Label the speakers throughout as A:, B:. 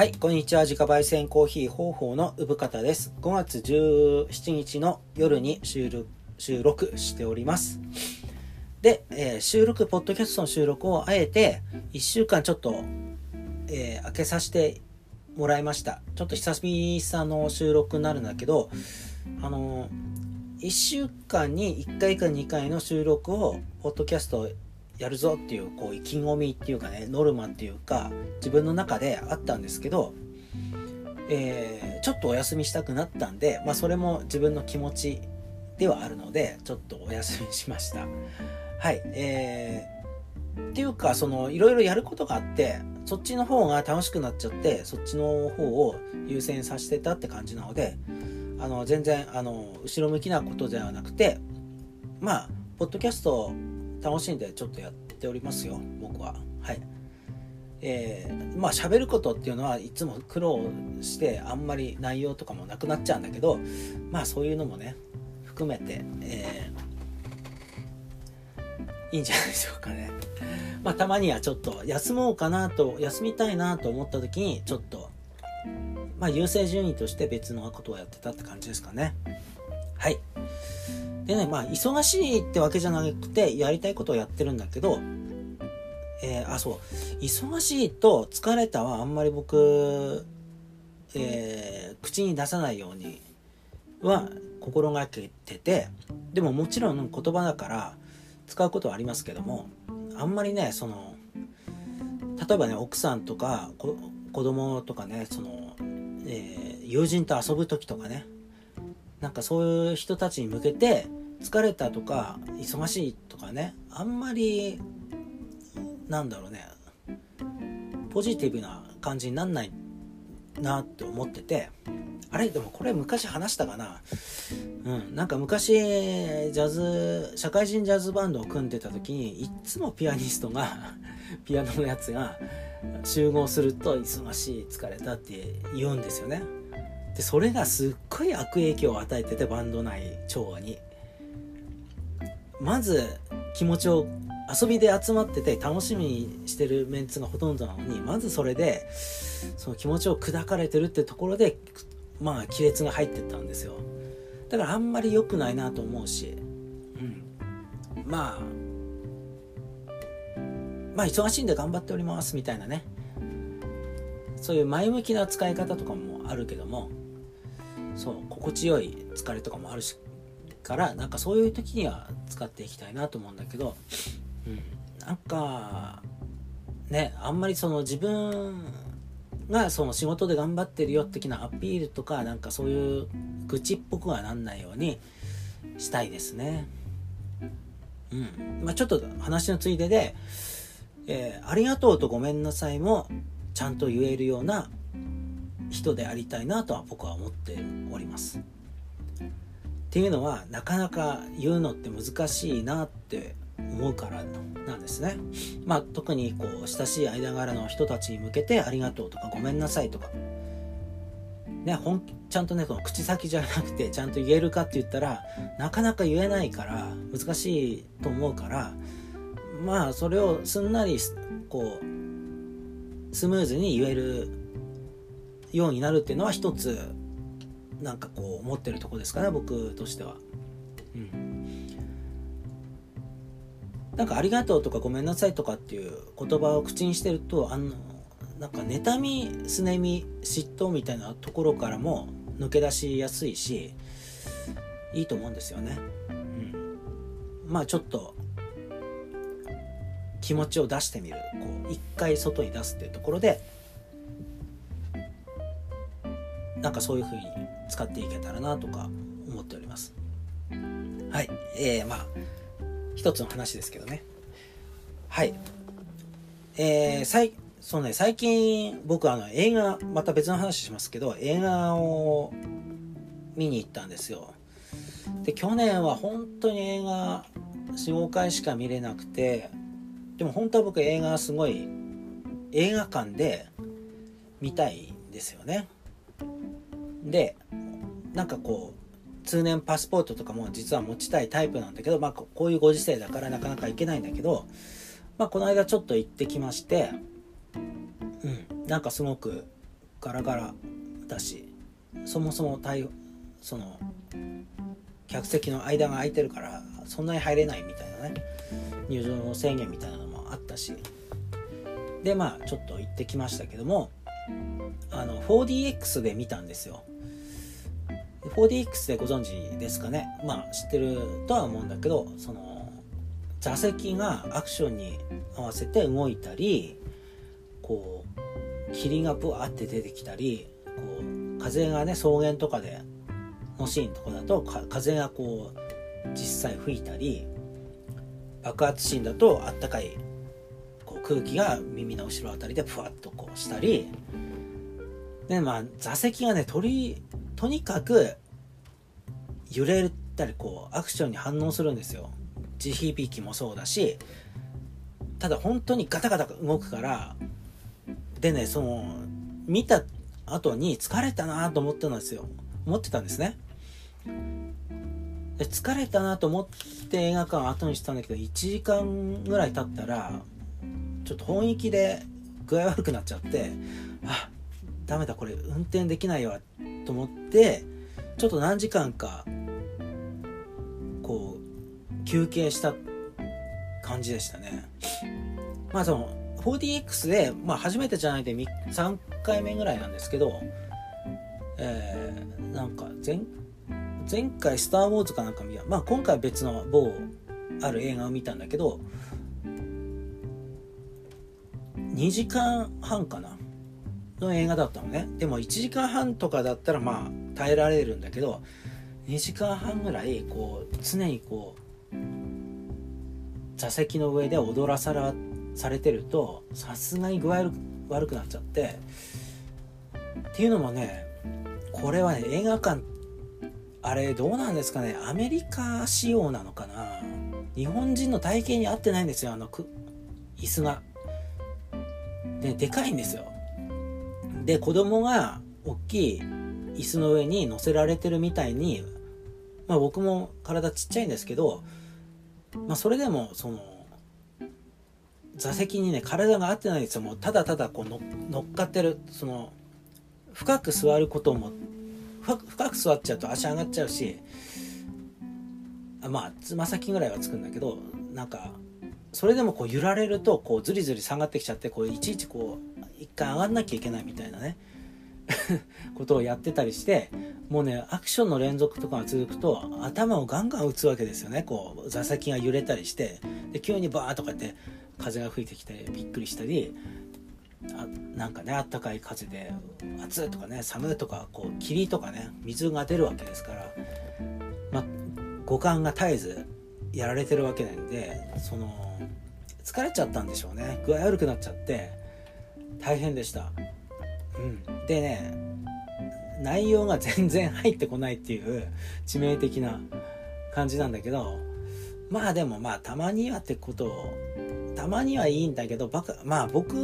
A: はい、こんにちは。自家焙煎コーヒー方法の産方です。5月17日の夜に収録収録しております。で、えー収録、ポッドキャストの収録をあえて1週間ちょっと、えー開けさせてもらいました。ちょっと久々の収録になるんだけど、あのー、1週間に1回か2回の収録を、ポッドキャストやるぞっていう、こう、意気込みっていうかね、ノルマっていうか、自分の中であったんですけど、えーちょっとお休みしたくなったんで、まあ、それも自分の気持ちではあるので、ちょっとお休みしました。はい。えー、っていうか、その、いろいろやることがあって、そっちの方が楽しくなっちゃって、そっちの方を優先させてたって感じなので、あの、全然、あの、後ろ向きなことではなくて、まあ、ポッドキャスト楽しんでちょっとやっておりますよ、僕は。はい。えーまあ喋ることっていうのはいつも苦労してあんまり内容とかもなくなっちゃうんだけどまあそういうのもね含めて、えーいいんじゃないでしょうかね。まあたまにはちょっと休もうかなと休みたいなと思った時にちょっとまあ優先順位として別のことをやってたって感じですかね。はい。でね、まあ忙しいってわけじゃなくてやりたいことをやってるんだけどえーあ、そう。忙しいと疲れたはあんまり僕、えー口に出さないようには心がけてて、でももちろん言葉だから使うことはありますけども、あんまりね、その、例えばね、奥さんとか子供とかね、その、えー友人と遊ぶ時とかね、なんかそういう人たちに向けて疲れたとか忙しいとかね、あんまりなんだろうねポジティブな感じになんないなって思っててあれでもこれ昔話したかな？うんなんか昔ジャズ社会人ジャズバンドを組んでた時にいっつもピアニストが ピアノのやつが集合すると忙しい疲れたって言うんですよね。でそれがすっごい悪影響を与えててバンド内調和に。まず気持ちを遊びで集まってて楽しみにしてるメンツがほとんどなのにまずそれでその気持ちを砕かれてるってところでまあ亀裂が入ってったんですよ。だからあんまり良くないなと思うし、うん、まあまあ忙しいんで頑張っておりますみたいなね。そういう前向きな使い方とかもあるけどもそう心地よい疲れとかもあるしからなんかそういう時には使っていきたいなと思うんだけど、うん、なんかねあんまりその自分がその仕事で頑張ってるよ的なアピールとかなんかそういう愚痴っぽくはなんないようにしたいですね。うんまあ、ちょっと話のついでで、えーありがとうとごめんなさいもちゃんと言えるような人でありたいなとは僕は思っております。っていうのはなかなか言うのって難しいなって思うからなんですね。まあ特にこう親しい間柄の人たちに向けてありがとうとかごめんなさいとかね本ちゃんとねその口先じゃなくてちゃんと言えるかって言ったらなかなか言えないから難しいと思うからまあそれをすんなりこうスムーズに言えるようになるっていうのは一つなんかこう思ってるとこですかね僕としては。うん、なんか「ありがとう」とか「ごめんなさい」とかっていう言葉を口にしてるとあのなんか妬みすねみ嫉妬みたいなところからも抜け出しやすいしいいと思うんですよね。うん、まあちょっと気持ちを出してみるこう一回外に出すっていうところでなんかそういう風に使っていけたらなとか思っております。はい。えー、まあ、一つの話ですけどね。はい。えー、さい、そうね、最近僕あの映画、また別の話しますけど、映画を見に行ったんですよ。で、去年は本当に映画4、5回しか見れなくて、でも本当は僕映画すごい映画館で見たいんですよね。でなんかこう通年パスポートとかも実は持ちたいタイプなんだけど、まあ、こういうご時世だからなかなか行けないんだけど、まあ、この間ちょっと行ってきまして、うん、なんかすごくガラガラだしそもそも対その客席の間が空いてるからそんなに入れないみたいなね入場制限みたいなのもあったし。でまあちょっと行ってきましたけどもあの 4DX で見たんですよ。4DX でご存知ですかね？まあ知ってるとは思うんだけどその座席がアクションに合わせて動いたりこう霧がブワーって出てきたりこう風がね草原とかでのシーンとかだと風がこう実際吹いたり爆発シーンだとあったかい空気が耳の後ろあたりでふわっとこうしたりでまあ座席がねとりとにかく揺れたりこうアクションに反応するんですよ。地響きもそうだしただ本当にガタガタ動くからでねその見た後に疲れたなと思ってたんですよ。思ってたんですね。で疲れたなと思って映画館を後にしたんだけど1時間ぐらい経ったらちょっと本域で具合悪くなっちゃってあダメだこれ運転できないわと思ってちょっと何時間かこう休憩した感じでしたね。まあその 4DX で、まあ、初めてじゃないで3回目ぐらいなんですけど、えー、なんか前前回「スター・ウォーズ」かなんか見た、まあ、今回は別の某ある映画を見たんだけど2時間半かな。の映画だったのね。でも1時間半とかだったらまあ耐えられるんだけど2時間半ぐらいこう常にこう座席の上で踊らさらされてるとさすがに具合悪くなっちゃってっていうのもねこれはね映画館あれどうなんですかね。アメリカ仕様なのかな。日本人の体型に合ってないんですよあの椅子が。ででかいんですよ。で子供が大きい椅子の上に乗せられてるみたいに、まあ、僕も体ちっちゃいんですけど、まあ、それでもその座席にね体が合ってないんですよもうただただこう乗っかってるその深く座ることも深く座っちゃうと足上がっちゃうしまあつま先ぐらいはつくんだけどなんかそれでもこう揺られるとこうズリズリ下がってきちゃってこういちいちこう一回上がんなきゃいけないみたいなね。ことをやってたりしてもうねアクションの連続とかが続くと頭をガンガン打つわけですよね。こう座席が揺れたりしてで急にバーッとかって風が吹いてきてびっくりしたりあなんかねあったかい風で暑いとかね寒いとかこう霧とかね水が出るわけですから、ま、五感が絶えずやられてるわけなんでその疲れちゃったんでしょうね。具合悪くなっちゃって。大変でした、うん、でね内容が全然入ってこないっていう致命的な感じなんだけどまあでもまあたまにはってことをたまにはいいんだけどバカまあ僕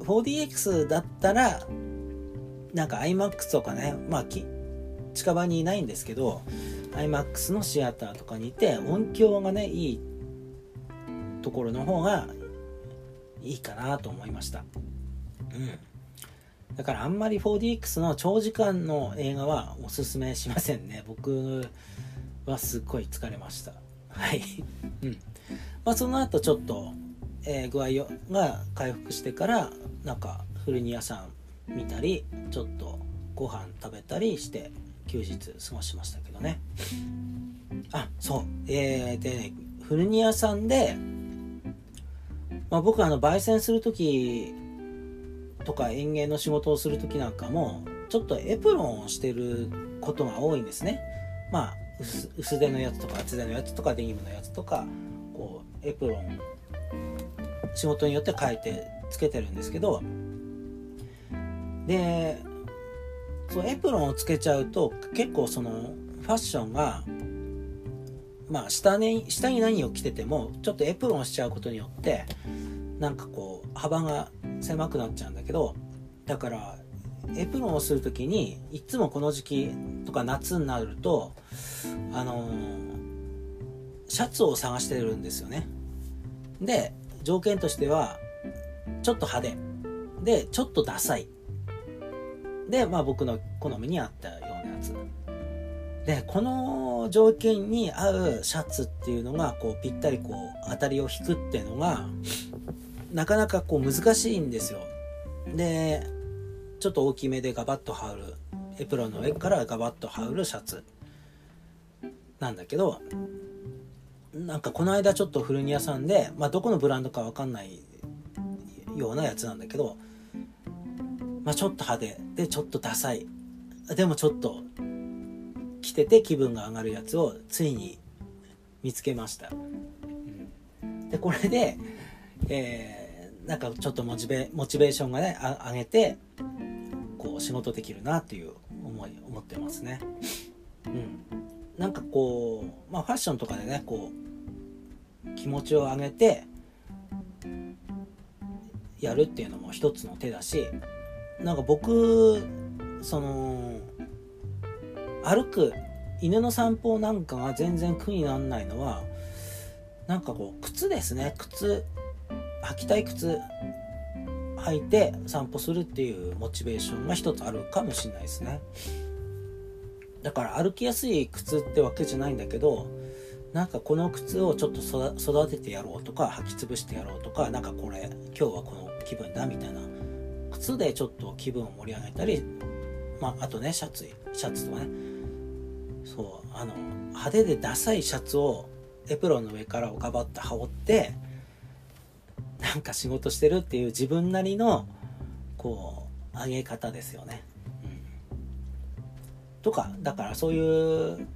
A: 4DX だったらなんか iMAX とかねまあ近場にいないんですけど iMAX のシアターとかにいて音響がねいいところの方がいいかなと思いました。うん。だからあんまり 4DX の長時間の映画はおすすめしませんね。僕はすっごい疲れました。はい。うん。まあ、その後ちょっと、えー、具合が回復してからなんか古着屋さん見たりちょっとご飯食べたりして休日過ごしましたけどね。あそう。えー、でね古着屋さんで、まあ、僕あの焙煎する時とか園芸の仕事をする時なんかもちょっとエプロンをしてることが多いんですね。まあ薄手のやつとか厚手のやつとかデニムのやつとかこうエプロン仕事によって変えてつけてるんですけど。でそのエプロンをつけちゃうと結構そのファッションがまあ下に下に何を着ててもちょっとエプロンしちゃうことによってなんかこう幅が狭くなっちゃうんだけどだからエプロンをする時にいつもこの時期とか夏になるとあのシャツを探してるんですよねで条件としてはちょっと派手でちょっとダサいで、まあ僕の好みに合った。で、この条件に合うシャツっていうのが、こう、ぴったりこう、当たりを引くっていうのが、なかなかこう難しいんですよ。で、ちょっと大きめでガバッと羽織る、エプロンの上からガバッと羽織るシャツなんだけど、なんかこの間ちょっと古着屋さんで、まあどこのブランドかわかんないようなやつなんだけど、まあちょっと派手でちょっとダサい。でもちょっと着てて気分が上がるやつをついに見つけました。うん、で、これで、えー、なんかちょっとモチベモチベーションがね、上げて、こう仕事できるなっていう思い、思ってますね。うん。なんかこう、まあファッションとかでね、こう、気持ちを上げて、やるっていうのも一つの手だし、なんか僕、その、歩く犬の散歩なんかが全然苦にならないのはなんかこう靴ですね。靴履きたい靴履いて散歩するっていうモチベーションが一つあるかもしれないですね。だから歩きやすい靴ってわけじゃないんだけどなんかこの靴をちょっと育ててやろうとか履き潰してやろうとかなんかこれ今日はこの気分だみたいな。靴でちょっと気分を盛り上げたりまああとねシャツシャツとかね。そうあの派手でダサいシャツをエプロンの上からガバッと羽織ってなんか仕事してるっていう自分なりのこう上げ方ですよね。うん、とかだからそういう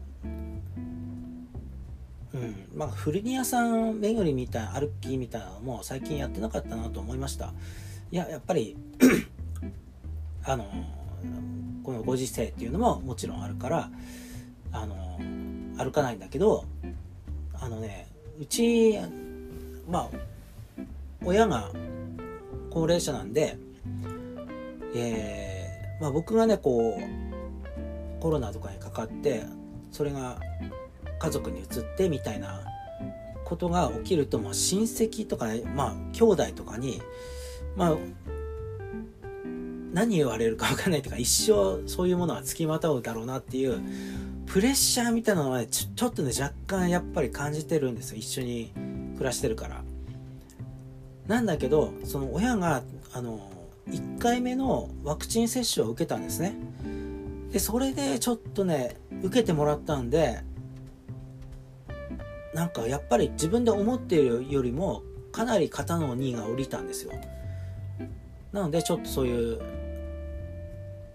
A: うん。まあ、古着屋さん巡りみたいな歩きみたいなのも最近やってなかったなと思いました。いややっぱり あのこのご時世っていうのももちろんあるからあの歩かないんだけどあのねうちまあ親が高齢者なんで、えーまあ、僕がねこうコロナとかにかかってそれが家族に移ってみたいなことが起きると、まあ、親戚とかねまあ兄弟とかにまあ何言われるか分かんないというか一生そういうものは付きまとうだろうなっていうプレッシャーみたいなのは、ね、ちょちょっとね若干やっぱり感じてるんですよ。一緒に暮らしてるから。なんだけどその親があの1回目のワクチン接種を受けたんですね。でそれでちょっとね受けてもらったんでなんかやっぱり自分で思っているよりもかなり肩の荷が下りたんですよ。なのでちょっとそういう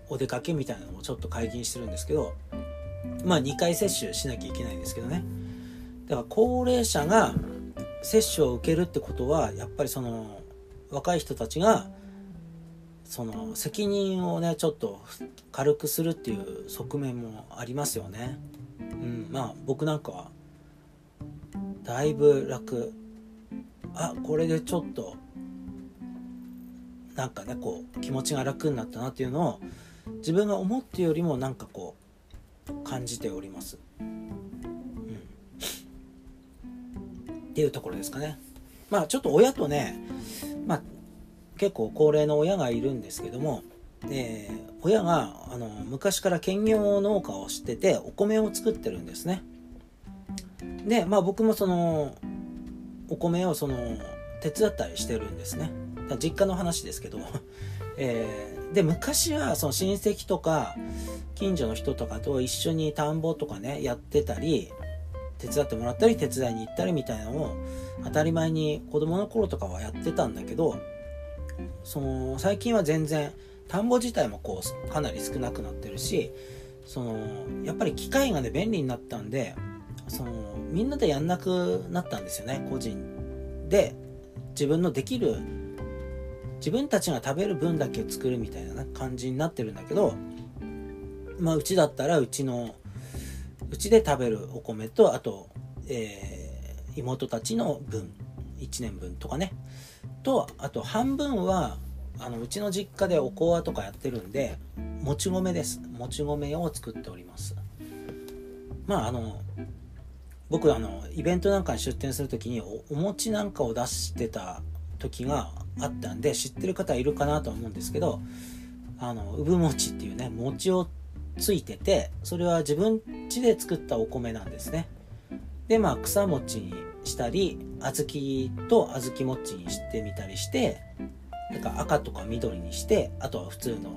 A: お出かけみたいなのもちょっと解禁してるんですけどまあ2回接種しなきゃいけないんですけどねだから高齢者が接種を受けるってことはやっぱりその若い人たちがその責任をねちょっと軽くするっていう側面もありますよね。うん、まあ僕なんかはだいぶ楽あこれでちょっとなんかねこう気持ちが楽になったなっていうのを自分が思ってよりもなんかこう感じております。うん、っていうところですかね。まあちょっと親とね、まあ結構高齢の親がいるんですけども、えー、親があの昔から兼業農家をしててお米を作ってるんですね。で、まあ僕もそのお米をその手伝ったりしてるんですね。実家の話ですけど、えー、で昔はその親戚とか近所の人とかと一緒に田んぼとかねやってたり手伝ってもらったり手伝いに行ったりみたいなのを当たり前に子供の頃とかはやってたんだけどその最近は全然田んぼ自体もこうかなり少なくなってるしそのやっぱり機械がね便利になったんでそのみんなでやんなくなったんですよね個人で。自分のできる自分たちが食べる分だけ作るみたいな感じになってるんだけどまあうちだったらうちのうちで食べるお米とあと、えー、妹たちの分1年分とかね。とあと半分はあのうちの実家でおこわとかやってるんでもち米です。もち米を作っております。まああの僕あのイベントなんかに出店する時におお餅なんかを出してた時があったんで知ってる方いるかなと思うんですけどあの産餅っていうね餅をついててそれは自分家で作ったお米なんですね。でまあ草餅にしたり小豆と小豆餅にしてみたりしてなんか赤とか緑にしてあとは普通の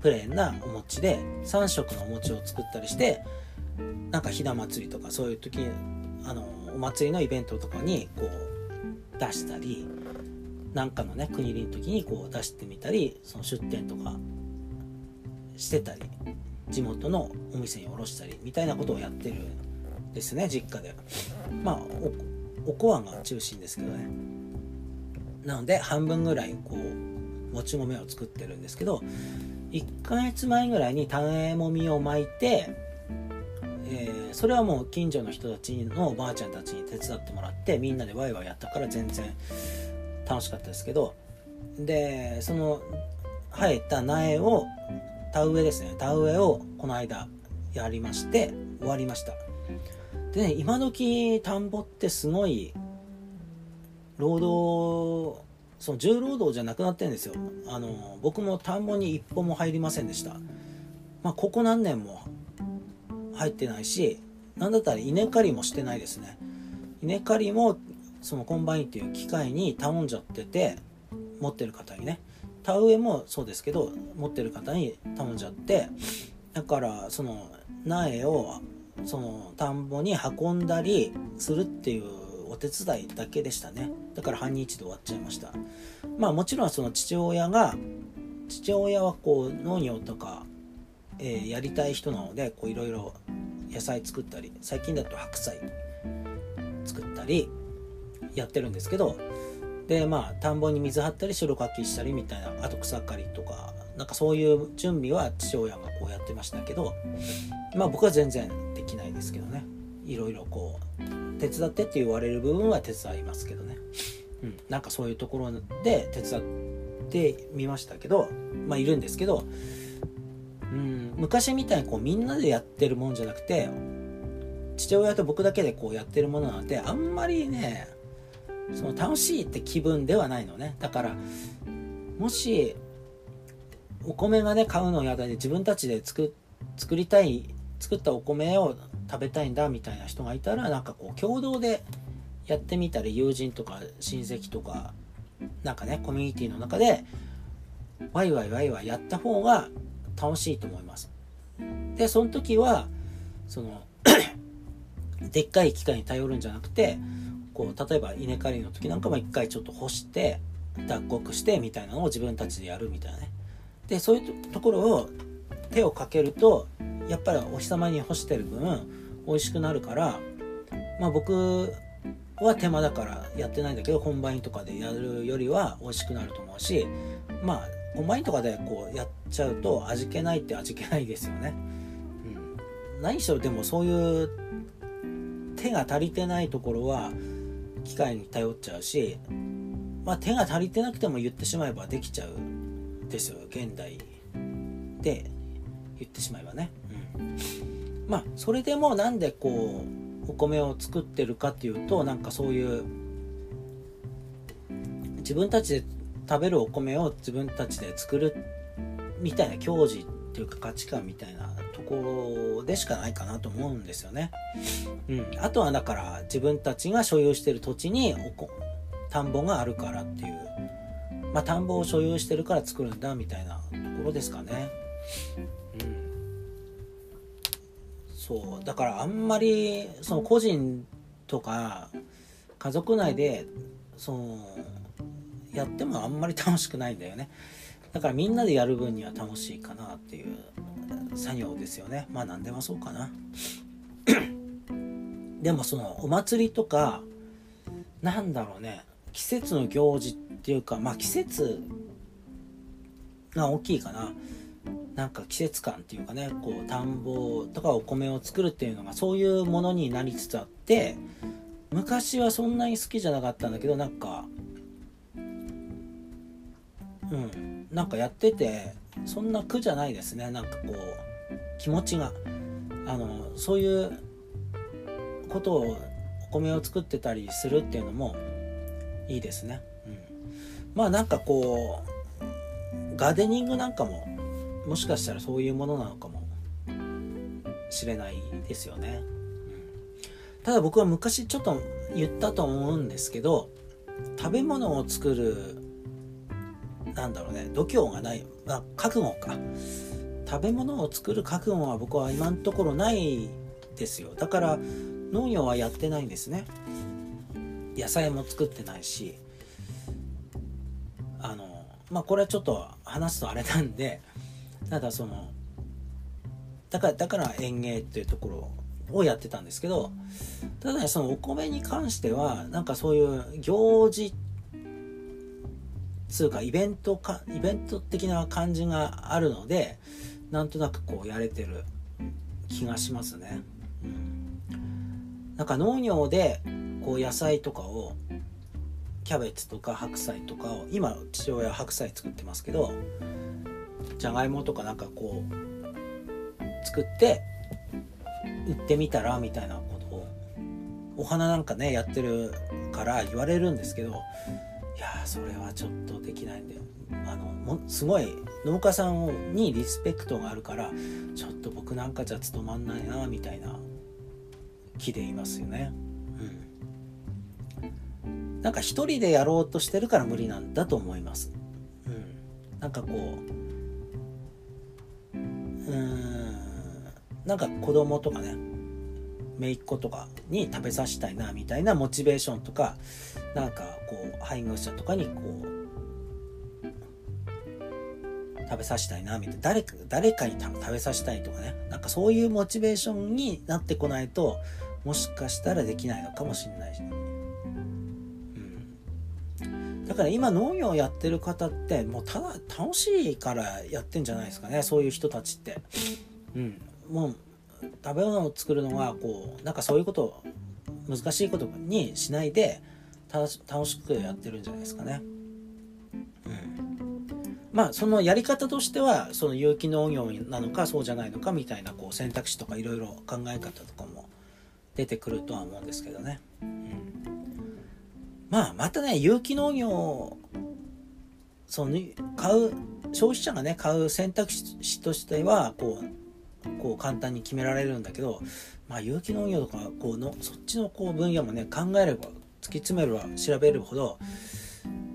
A: プレーンなお餅で3色のお餅を作ったりしてなんかひな祭りとかそういう時あのお祭りのイベントとかにこう出したりなんかのね国入りの時にこう出してみたりその出店とかしてたり地元のお店に卸したりみたいなことをやってるんですね実家で。まあおこわが中心ですけどね。なので半分ぐらいこうもち米を作ってるんですけど1ヶ月前ぐらいに種もみを巻いて、えー、それはもう近所の人たちのおばあちゃんたちに手伝ってもらってみんなでワイワイやったから全然楽しかったですけどでその生えた苗を田植えですね。田植えをこの間やりまして終わりました。でね今時田んぼってすごい労働その重労働じゃなくなってるんですよ。あの僕も田んぼに一歩も入りませんでした。まあここ何年も入ってないし何だったら稲刈りもしてないですね。稲刈りもそのコンバインっていう機械に頼んじゃってて持ってる方にね。田植えもそうですけど持ってる方に頼んじゃってだからその苗をその田んぼに運んだりするっていうお手伝いだけでしたね。だから半日で終わっちゃいました。まあもちろんその父親が父親はこう農業とか、えー、やりたい人なのでこういろいろ野菜作ったり最近だと白菜作ったりやってるんですけどでまあ田んぼに水張ったり白かきしたりみたいなあと草刈りとかなんかそういう準備は父親がこうやってましたけどまあ僕は全然できないですけどね。いろいろこう手伝ってって言われる部分は手伝いますけどね、うん、なんかそういうところで手伝ってみましたけどまあいるんですけど、うん、昔みたいにこうみんなでやってるもんじゃなくて父親と僕だけでこうやってるものなんてあんまりねその楽しいって気分ではないのね。だからもしお米がね買うの嫌だで自分たちで作作りたい作ったお米を食べたいんだみたいな人がいたらなんかこう共同でやってみたり友人とか親戚とかなんかねコミュニティの中でワイワイワイワイやった方が楽しいと思います。でその時はその でっかい機械に頼るんじゃなくてこう例えば稲刈りの時なんかも一回ちょっと干して脱穀してみたいなのを自分たちでやるみたいなね。でそういうところを手をかけるとやっぱりお日様に干してる分美味しくなるからまあ僕は手間だからやってないんだけどコンバインとかでやるよりは美味しくなると思うしまあコンバインとかでこうやっちゃうと味気ないって味気ないですよね、うん、何しろでもそういう手が足りてないところは機械に頼っちゃうし、まあ、手が足りてなくても言ってしまえばできちゃうですよ現代で言ってしまえばね、うん、まあそれでもなんでこうお米を作ってるかっていうとなんかそういう自分たちで食べるお米を自分たちで作るみたいな矜持っていうか価値観みたいなころでしかないかなと思うんですよね。うん、あとはだから自分たちが所有してる土地に田んぼがあるからっていう、まあ、田んぼを所有してるから作るんだみたいなところですかね。うん、そうだからあんまりその個人とか家族内でそのやってもあんまり楽しくないんだよね。だからみんなでやる分には楽しいかなっていう作業ですよね。まあ何でもそうかな。でもそのお祭りとかなんだろうね。季節の行事っていうかまあ季節が大きいかな。なんか季節感っていうかね。こう田んぼとかお米を作るっていうのがそういうものになりつつあって昔はそんなに好きじゃなかったんだけどなんかうん。なんかやっててそんな苦じゃないですね。なんかこう気持ちが。あのそういうことをお米を作ってたりするっていうのもいいですね、うん、まあなんかこうガーデニングなんかももしかしたらそういうものなのかもしれないですよね、うん、ただ僕は昔ちょっと言ったと思うんですけど食べ物を作るなんだろうね。度胸がない、まあ、覚悟か。食べ物を作る覚悟は僕は今のところないですよ。だから農業はやってないんですね。野菜も作ってないし。あのまあこれはちょっと話すとあれなんでただそのだからだから園芸っていうところをやってたんですけどただそのお米に関してはなんかそういう行事つうかイベントかイベント的な感じがあるのでなんとなくこうやれてる気がしますね。うん、なんか農業でこう野菜とかをキャベツとか白菜とかを今父親は白菜作ってますけどじゃがいもとかなんかこう作って売ってみたらみたいなことをお花なんかねやってるから言われるんですけどいやそれはちょっとできないんだよあのもすごい農家さんにリスペクトがあるからちょっと僕なんかじゃ務まんないなみたいな気でいますよね。うん、なんか一人でやろうとしてるから無理なんだと思います。うん、なんかこううんなんか子供とかね姪っ子とかに食べさせたいなみたいなモチベーションとかなんかこう配偶者とかにこう食べさせたいなみたいな誰か誰かに食べさせたいとかね。なんかそういうモチベーションになってこないともしかしたらできないのかもしれないし、うん、だから今農業やってる方ってもうただ楽しいからやってんじゃないですかね。そういう人たちって、うん、もう食べ物を作るのがこうなんかそういうこと難しいことにしないで楽しくやってるんじゃないですかね。まあそのやり方としてはその有機農業なのかそうじゃないのかみたいなこう選択肢とかいろいろ考え方とかも出てくるとは思うんですけどね、うん、まあまたね有機農業その買う消費者がね買う選択肢としてはこうこう簡単に決められるんだけど、まあ、有機農業とかこうのそっちのこう分野もね考えれば突き詰めれば調べるほど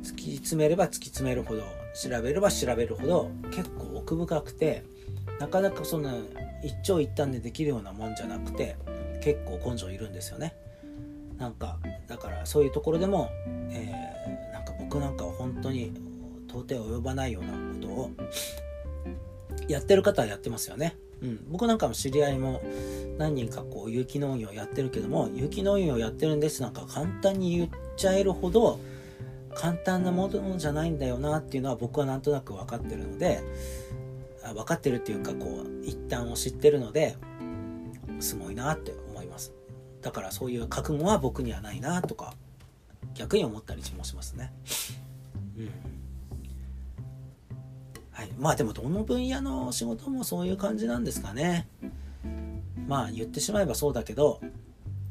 A: 突き詰めれば突き詰めるほど調べれば調べるほど結構奥深くてなかなかそんな一長一短でできるようなもんじゃなくて結構根性いるんですよね。なんかだからそういうところでも、えー、なんか僕なんかは本当に到底及ばないようなことをやってる方はやってますよね、うん、僕なんかも知り合いも何人かこう有機農業やってるけども有機農業やってるんですなんか簡単に言っちゃえるほど簡単なものじゃないんだよなっていうのは僕はなんとなく分かってるので分かってるっていうかこう一旦を知ってるのですごいなって思います。だからそういう覚悟は僕にはないなとか逆に思ったりもしますね。うん。はい。まあでもどの分野の仕事もそういう感じなんですかね。まあ言ってしまえばそうだけど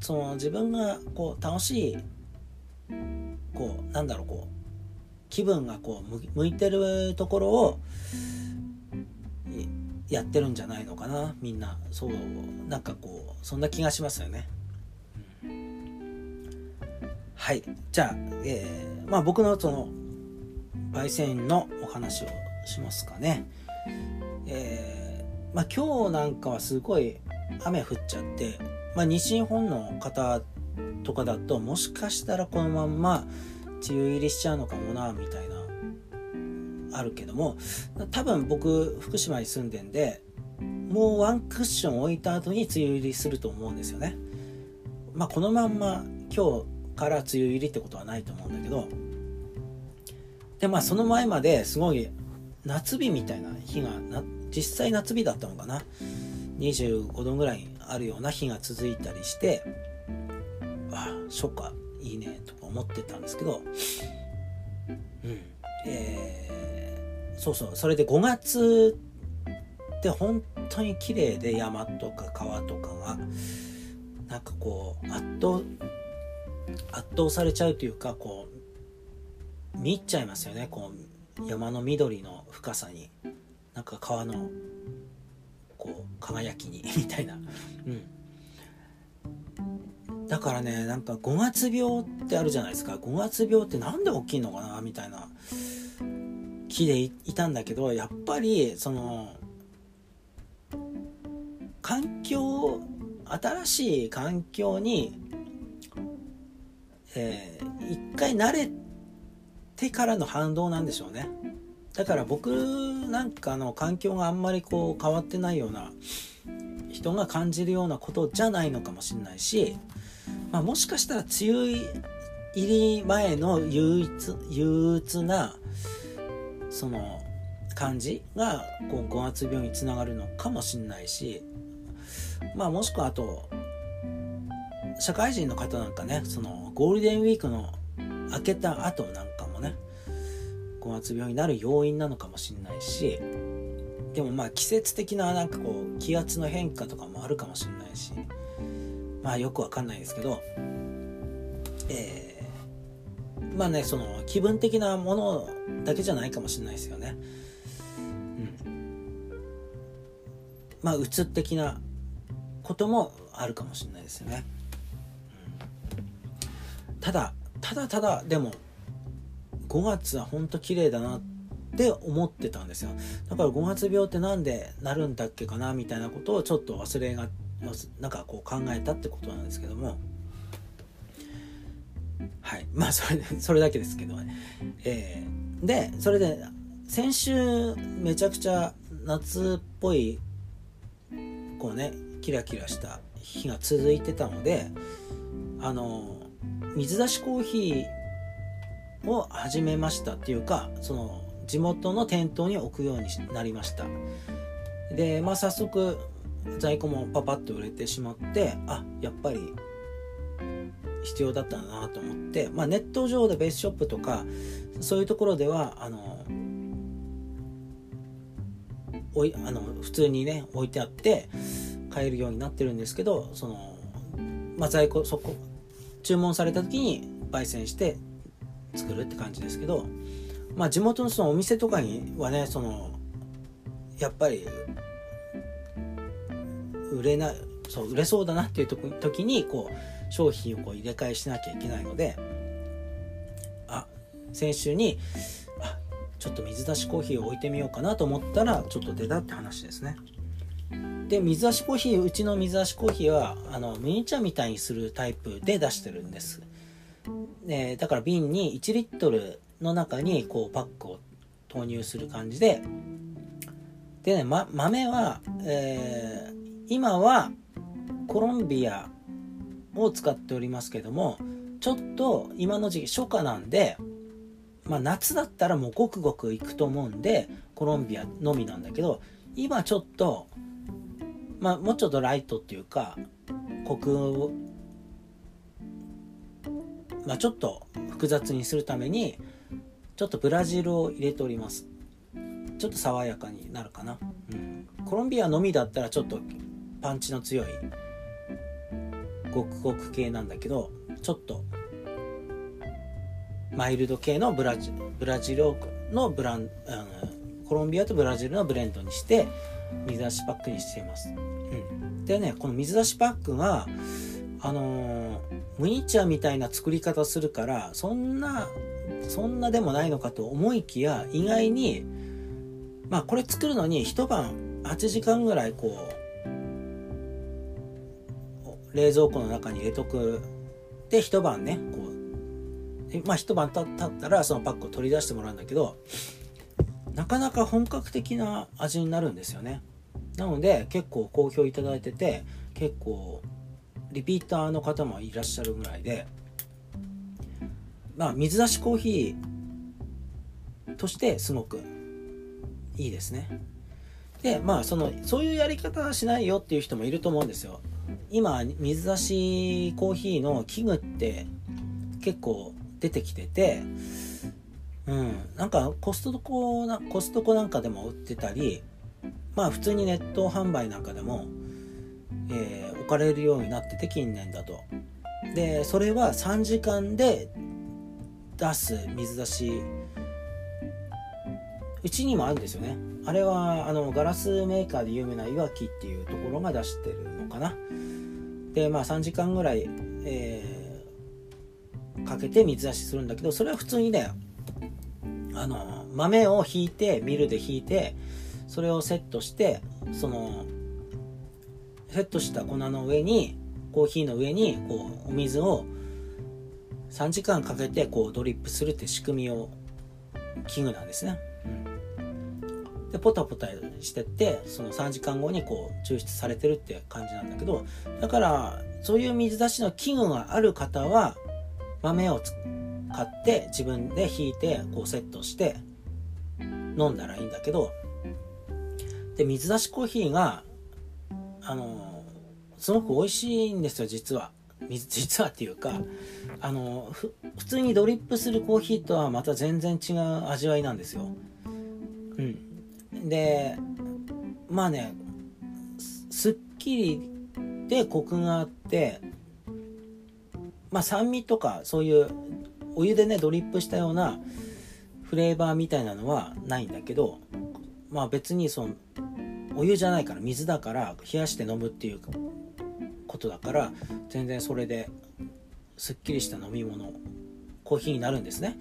A: その自分がこう楽しいこうなんだろうこう気分がこう向いてるところをやってるんじゃないのかなみんな。そうなんかこうそんな気がしますよね、はい。じゃあ、えー、まあ僕のその焙煎のお話をしますかね。えー、まあ今日なんかはすごい雨降っちゃって、まあ、西日本の方とかだともしかしたらこのまんま梅雨入りしちゃうのかもなみたいなあるけども多分僕福島に住んでんでもうワンクッション置いた後に梅雨入りすると思うんですよね。まあこのまんま今日から梅雨入りってことはないと思うんだけどでまあその前まですごい夏日みたいな日がな実際夏日だったのかな。25度ぐらいあるような日が続いたりしてあ初夏いいねとか思ってたんですけどうん。えー、そうそうそれで5月って本当に綺麗で山とか川とかがなんかこう圧倒圧倒されちゃうというかこう見入っちゃいますよねこう山の緑の深さに。なんか川のこう輝きに みたいな。うん。だからねなんか5月病ってあるじゃないですか。5月病って何で起きんのかなみたいな。気でいたんだけどやっぱりその環境新しい環境に、えー、一回慣れてからの反動なんでしょうね。だから僕なんかの環境があんまりこう変わってないような人が感じるようなことじゃないのかもしれないし、まあ、もしかしたら梅雨入り前の憂鬱憂鬱なその感じがこう5月病につながるのかもしれないしまあもしくはあと社会人の方なんかねそのゴールデンウィークの明けた後なんかもね5月病になる要因なのかもしれないしでもまあ季節的ななんかこう気圧の変化とかもあるかもしれないしまあよくわかんないですけどえー、まあねその気分的なものだけじゃないかもしれないですよね。うん。まあうつ的なこともあるかもしれないですよね、うん、ただただただでも5月は本当綺麗だなって思ってたんですよ。だから5月病って何でなるんだっけかなみたいなことをちょっと忘れがなんかこう考えたってことなんですけども。はい。まあそれそれだけですけどね。えー、でそれで先週めちゃくちゃ夏っぽいこうねキラキラした日が続いてたのであの水出しコーヒーを始めましたっていうかその地元の店頭に置くようになりました。でまあ早速在庫もパパッと売れてしまってあやっぱり必要だったんだなと思って、まあ、ネット上でベースショップとかそういうところではあのおいあの普通にね置いてあって買えるようになってるんですけどその、まあ、在庫そこ注文された時に焙煎して作るって感じですけど、まあ、地元のそのお店とかにはねそのやっぱり売れなそう売れそうだなっていう時にこう商品をこう入れ替えしなきゃいけないのであ先週にあちょっと水出しコーヒーを置いてみようかなと思ったらちょっと出たって話ですね。で水出しコーヒーうちの水出しコーヒーはあのミニチュアみたいにするタイプで出してるんですでだから瓶に1リットルの中にこうパックを投入する感じで。でね、ま、豆は、えー、今はコロンビアを使っておりますけどもちょっと今の時期初夏なんで、まあ、夏だったらもうごくごくいくと思うんでコロンビアのみなんだけど今ちょっとまあもうちょっとライトっていうかコクまあ、ちょっと複雑にするためにちょっとブラジルを入れております。ちょっと爽やかになるかな、うん、コロンビアのみだったらちょっとパンチの強いごくごく系なんだけどちょっとマイルド系のブラジブラジルのブランあのコロンビアとブラジルのブレンドにして水出しパックにしています、うん、でねこの水出しパックがあのームニチュアみたいな作り方するからそんなそんなでもないのかと思いきや意外にまあこれ作るのに一晩8時間ぐらいこう冷蔵庫の中に入れとく。で一晩ねこうまあ一晩経ったらそのパックを取り出してもらうんだけどなかなか本格的な味になるんですよね。なので結構好評いただいてて結構リピーターの方もいらっしゃるぐらいでまあ水出しコーヒーとしてすごくいいですね。でまあそのそういうやり方はしないよっていう人もいると思うんですよ。今水出しコーヒーの器具って結構出てきててうんなんかコストコなコストコなんかでも売ってたりまあ普通にネット販売なんかでもえー、置かれるようになってて近年だと。でそれは3時間で出す水出し。うちにもあるんですよね。あれはあのガラスメーカーで有名ないわきっていうところが出してるのかな。でまあ3時間ぐらい、えー、かけて水出しするんだけどそれは普通にねあの豆をひいてミルでひいてそれをセットしてそのセットした粉の上にコーヒーの上にこうお水を3時間かけてこうドリップするって仕組みを器具なんですね。でポタポタしてってその3時間後にこう抽出されてるって感じなんだけどだからそういう水出しの器具がある方は豆を買って自分で引いてこうセットして飲んだらいいんだけどで水出しコーヒーがあのすごく美味しいんですよ実は。実はっていうかあの普通にドリップするコーヒーとはまた全然違う味わいなんですよ。うん。でまあねすっきりでコクがあってまあ酸味とかそういうお湯でねドリップしたようなフレーバーみたいなのはないんだけどまあ別にそのお湯じゃないから水だから冷やして飲むっていうことだから全然それですっきりした飲み物コーヒーになるんですね。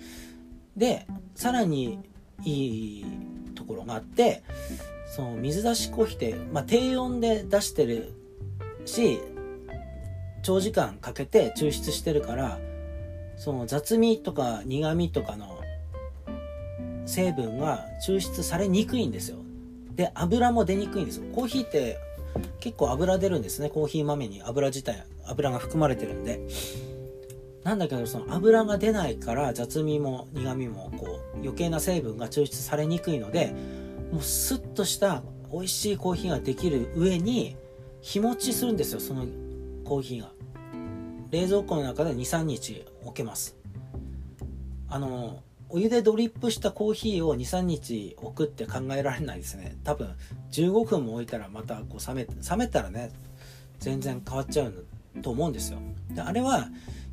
A: でさらにいいところがあってその水出しコーヒーって、まあ、低温で出してるし長時間かけて抽出してるからその雑味とか苦味とかの成分が抽出されにくいんですよ。で油も出にくいんですよ。コーヒーって結構油出るんですね。コーヒー豆に油自体油が含まれてるんで。なんだけどその油が出ないから雑味も苦味もこう余計な成分が抽出されにくいのでもうスッとした美味しいコーヒーができる上に日持ちするんですよそのコーヒーが。冷蔵庫の中で23日置けます。あのお湯でドリップしたコーヒーを23日置くって考えられないですね。多分15分も置いたらまたこう冷め冷めたらね全然変わっちゃうと思うんですよ。であれは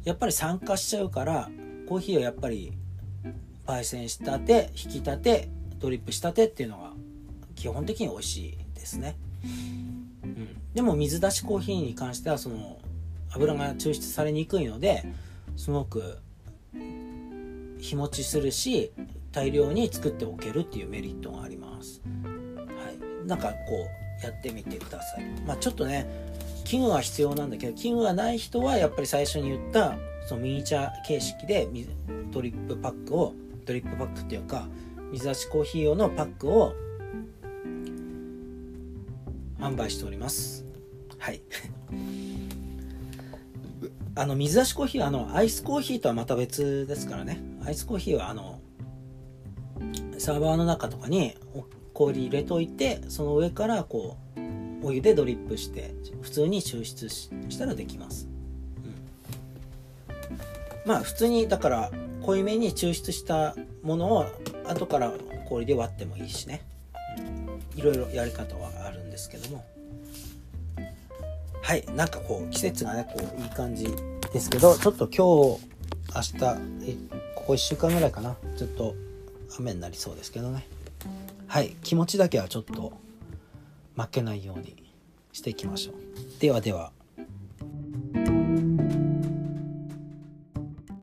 A: やっぱり酸化しちゃうからコーヒーをやっぱり焙煎したて引き立てドリップしたてっていうのが基本的に美味しいですね、うん、でも水出しコーヒーに関してはその油が抽出されにくいのですごく日持ちするし大量に作っておけるっていうメリットがあります。はい、なんかこうやってみてください。まあ、ちょっとね器具は必要なんだけど器具がない人はやっぱり最初に言ったそのミニチュア形式でドリップパックをドリップパックっていうか水出しコーヒー用のパックを販売しております。はい。あの水出しコーヒーはあのアイスコーヒーとはまた別ですからねアイスコーヒーはあのサーバーの中とかに氷入れといてその上からこうお湯でドリップして普通に抽出したらできます、うん、まあ普通にだから濃いめに抽出したものを後から氷で割ってもいいしね、いろいろやり方はあるんですけども。はい。なんかこう季節がねこういい感じですけどちょっと今日明日こ1週間ぐらいかな。ずっと雨になりそうですけどね。はい。気持ちだけはちょっと負けないようにしていきましょう。ではでは。